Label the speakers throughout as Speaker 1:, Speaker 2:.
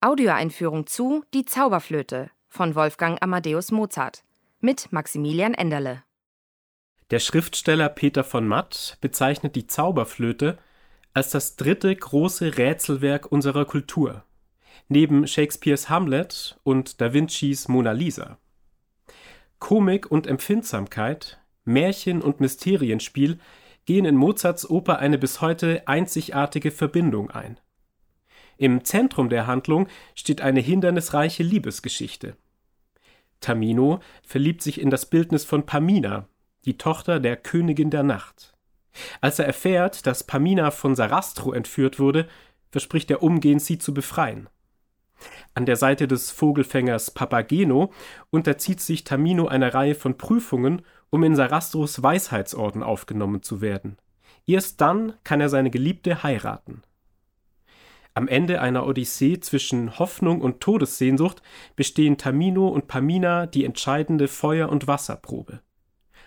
Speaker 1: Audioeinführung zu Die Zauberflöte von Wolfgang Amadeus Mozart mit Maximilian Enderle.
Speaker 2: Der Schriftsteller Peter von Matt bezeichnet die Zauberflöte als das dritte große Rätselwerk unserer Kultur, neben Shakespeares Hamlet und Da Vincis Mona Lisa. Komik und Empfindsamkeit, Märchen und Mysterienspiel gehen in Mozarts Oper eine bis heute einzigartige Verbindung ein. Im Zentrum der Handlung steht eine hindernisreiche Liebesgeschichte. Tamino verliebt sich in das Bildnis von Pamina, die Tochter der Königin der Nacht. Als er erfährt, dass Pamina von Sarastro entführt wurde, verspricht er umgehend, sie zu befreien. An der Seite des Vogelfängers Papageno unterzieht sich Tamino einer Reihe von Prüfungen, um in Sarastros Weisheitsorden aufgenommen zu werden. Erst dann kann er seine Geliebte heiraten. Am Ende einer Odyssee zwischen Hoffnung und Todessehnsucht bestehen Tamino und Pamina die entscheidende Feuer- und Wasserprobe.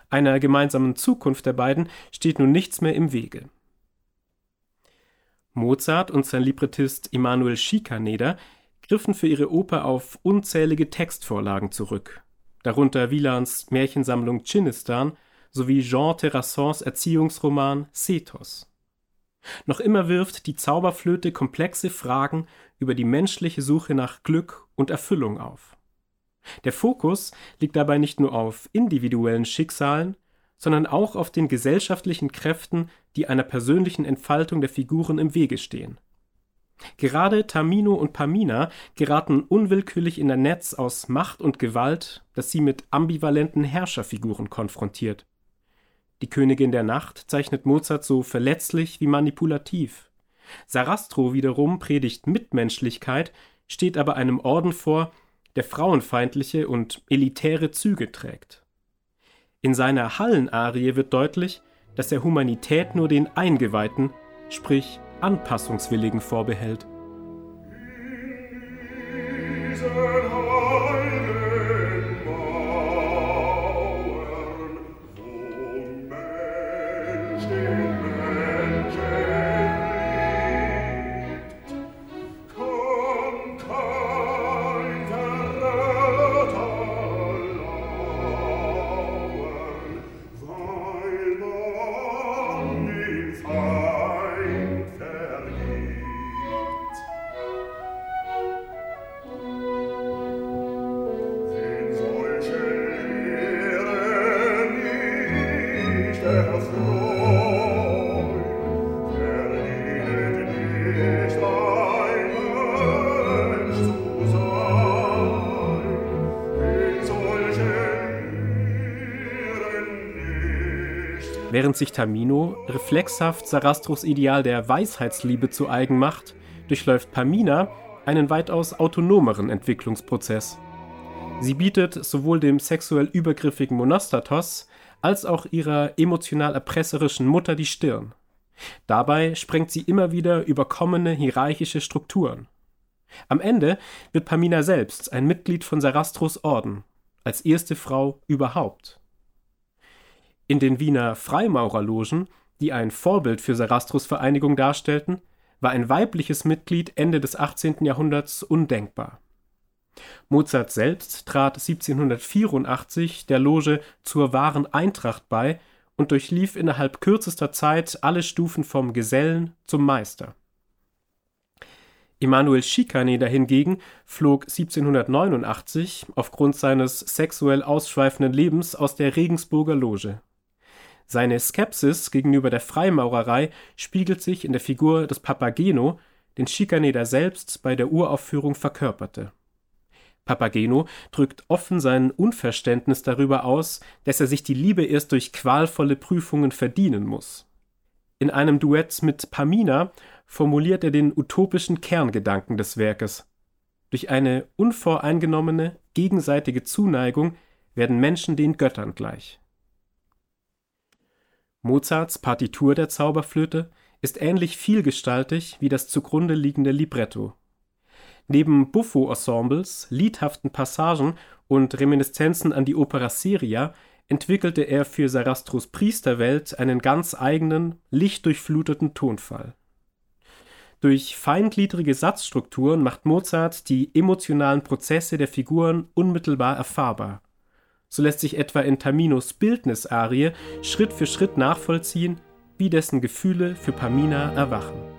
Speaker 2: Einer gemeinsamen Zukunft der beiden steht nun nichts mehr im Wege. Mozart und sein Librettist Emanuel Schikaneder griffen für ihre Oper auf unzählige Textvorlagen zurück, darunter Wielands Märchensammlung Dschinnistan sowie Jean Terrassons Erziehungsroman Sethos. Noch immer wirft die Zauberflöte komplexe Fragen über die menschliche Suche nach Glück und Erfüllung auf. Der Fokus liegt dabei nicht nur auf individuellen Schicksalen, sondern auch auf den gesellschaftlichen Kräften, die einer persönlichen Entfaltung der Figuren im Wege stehen. Gerade Tamino und Pamina geraten unwillkürlich in ein Netz aus Macht und Gewalt, das sie mit ambivalenten Herrscherfiguren konfrontiert. Die Königin der Nacht zeichnet Mozart so verletzlich wie manipulativ. Sarastro wiederum predigt Mitmenschlichkeit, steht aber einem Orden vor, der frauenfeindliche und elitäre Züge trägt. In seiner Hallenarie wird deutlich, dass er Humanität nur den Eingeweihten, sprich Anpassungswilligen vorbehält. Während sich Tamino reflexhaft Sarastros Ideal der Weisheitsliebe zu eigen macht, durchläuft Pamina einen weitaus autonomeren Entwicklungsprozess. Sie bietet sowohl dem sexuell übergriffigen Monostatos als auch ihrer emotional erpresserischen Mutter die Stirn. Dabei sprengt sie immer wieder überkommene hierarchische Strukturen. Am Ende wird Pamina selbst ein Mitglied von Sarastros Orden, als erste Frau überhaupt. In den Wiener Freimaurerlogen, die ein Vorbild für Sarastros Vereinigung darstellten, war ein weibliches Mitglied Ende des 18. Jahrhunderts undenkbar. Mozart selbst trat 1784 der Loge zur wahren Eintracht bei und durchlief innerhalb kürzester Zeit alle Stufen vom Gesellen zum Meister. Emanuel Schikaneder hingegen flog 1789 aufgrund seines sexuell ausschweifenden Lebens aus der Regensburger Loge. Seine Skepsis gegenüber der Freimaurerei spiegelt sich in der Figur des Papageno, den Schikaneder selbst bei der Uraufführung verkörperte. Papageno drückt offen sein Unverständnis darüber aus, dass er sich die Liebe erst durch qualvolle Prüfungen verdienen muss. In einem Duett mit Pamina formuliert er den utopischen Kerngedanken des Werkes. Durch eine unvoreingenommene, gegenseitige Zuneigung werden Menschen den Göttern gleich. Mozarts Partitur der Zauberflöte ist ähnlich vielgestaltig wie das zugrunde liegende Libretto. Neben Buffo-Ensembles, liedhaften Passagen und Reminiszenzen an die Opera seria entwickelte er für Sarastros Priesterwelt einen ganz eigenen, lichtdurchfluteten Tonfall. Durch feingliedrige Satzstrukturen macht Mozart die emotionalen Prozesse der Figuren unmittelbar erfahrbar. So lässt sich etwa in Taminos Bildnisarie Schritt für Schritt nachvollziehen, wie dessen Gefühle für Pamina erwachen.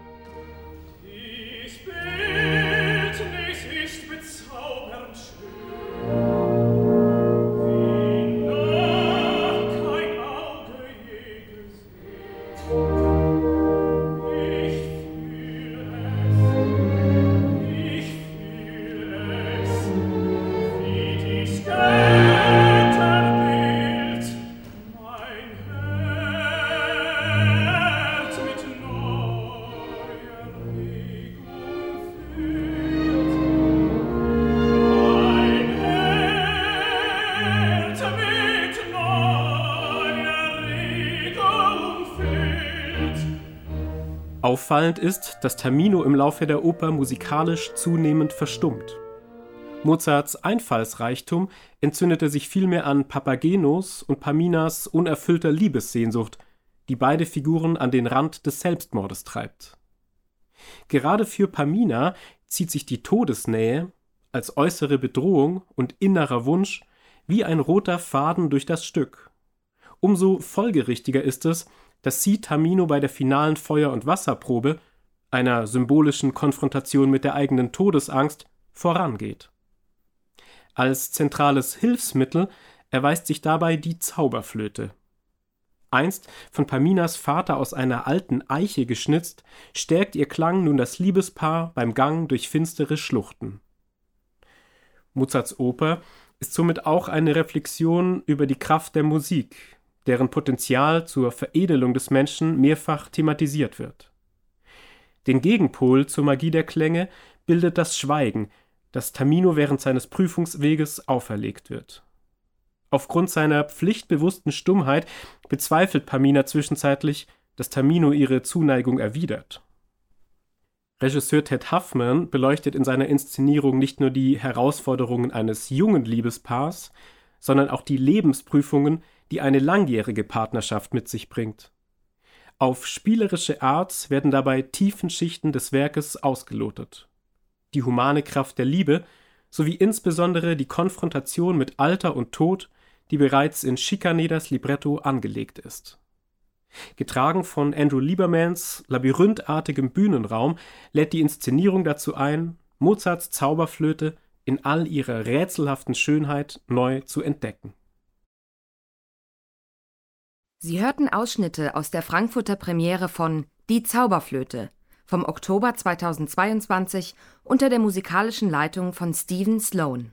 Speaker 2: Auffallend ist, dass Tamino im Laufe der Oper musikalisch zunehmend verstummt. Mozarts Einfallsreichtum entzündete sich vielmehr an Papagenos und Paminas unerfüllter Liebessehnsucht, die beide Figuren an den Rand des Selbstmordes treibt. Gerade für Pamina zieht sich die Todesnähe als äußere Bedrohung und innerer Wunsch wie ein roter Faden durch das Stück. Umso folgerichtiger ist es, dass sie Tamino bei der finalen Feuer- und Wasserprobe, einer symbolischen Konfrontation mit der eigenen Todesangst, vorangeht. Als zentrales Hilfsmittel erweist sich dabei die Zauberflöte. Einst von Paminas Vater aus einer alten Eiche geschnitzt, stärkt ihr Klang nun das Liebespaar beim Gang durch finstere Schluchten. Mozarts Oper ist somit auch eine Reflexion über die Kraft der Musik, deren Potenzial zur Veredelung des Menschen mehrfach thematisiert wird. Den Gegenpol zur Magie der Klänge bildet das Schweigen, das Tamino während seines Prüfungsweges auferlegt wird. Aufgrund seiner pflichtbewussten Stummheit bezweifelt Pamina zwischenzeitlich, dass Tamino ihre Zuneigung erwidert. Regisseur Ted Huffman beleuchtet in seiner Inszenierung nicht nur die Herausforderungen eines jungen Liebespaars, sondern auch die Lebensprüfungen, die eine langjährige Partnerschaft mit sich bringt. Auf spielerische Art werden dabei tiefen Schichten des Werkes ausgelotet. Die humane Kraft der Liebe sowie insbesondere die Konfrontation mit Alter und Tod, die bereits in Schikaneders Libretto angelegt ist. Getragen von Andrew Liebermans labyrinthartigem Bühnenraum lädt die Inszenierung dazu ein, Mozarts Zauberflöte in all ihrer rätselhaften Schönheit neu zu entdecken.
Speaker 1: Sie hörten Ausschnitte aus der Frankfurter Premiere von Die Zauberflöte vom Oktober 2022 unter der musikalischen Leitung von Stephen Sloan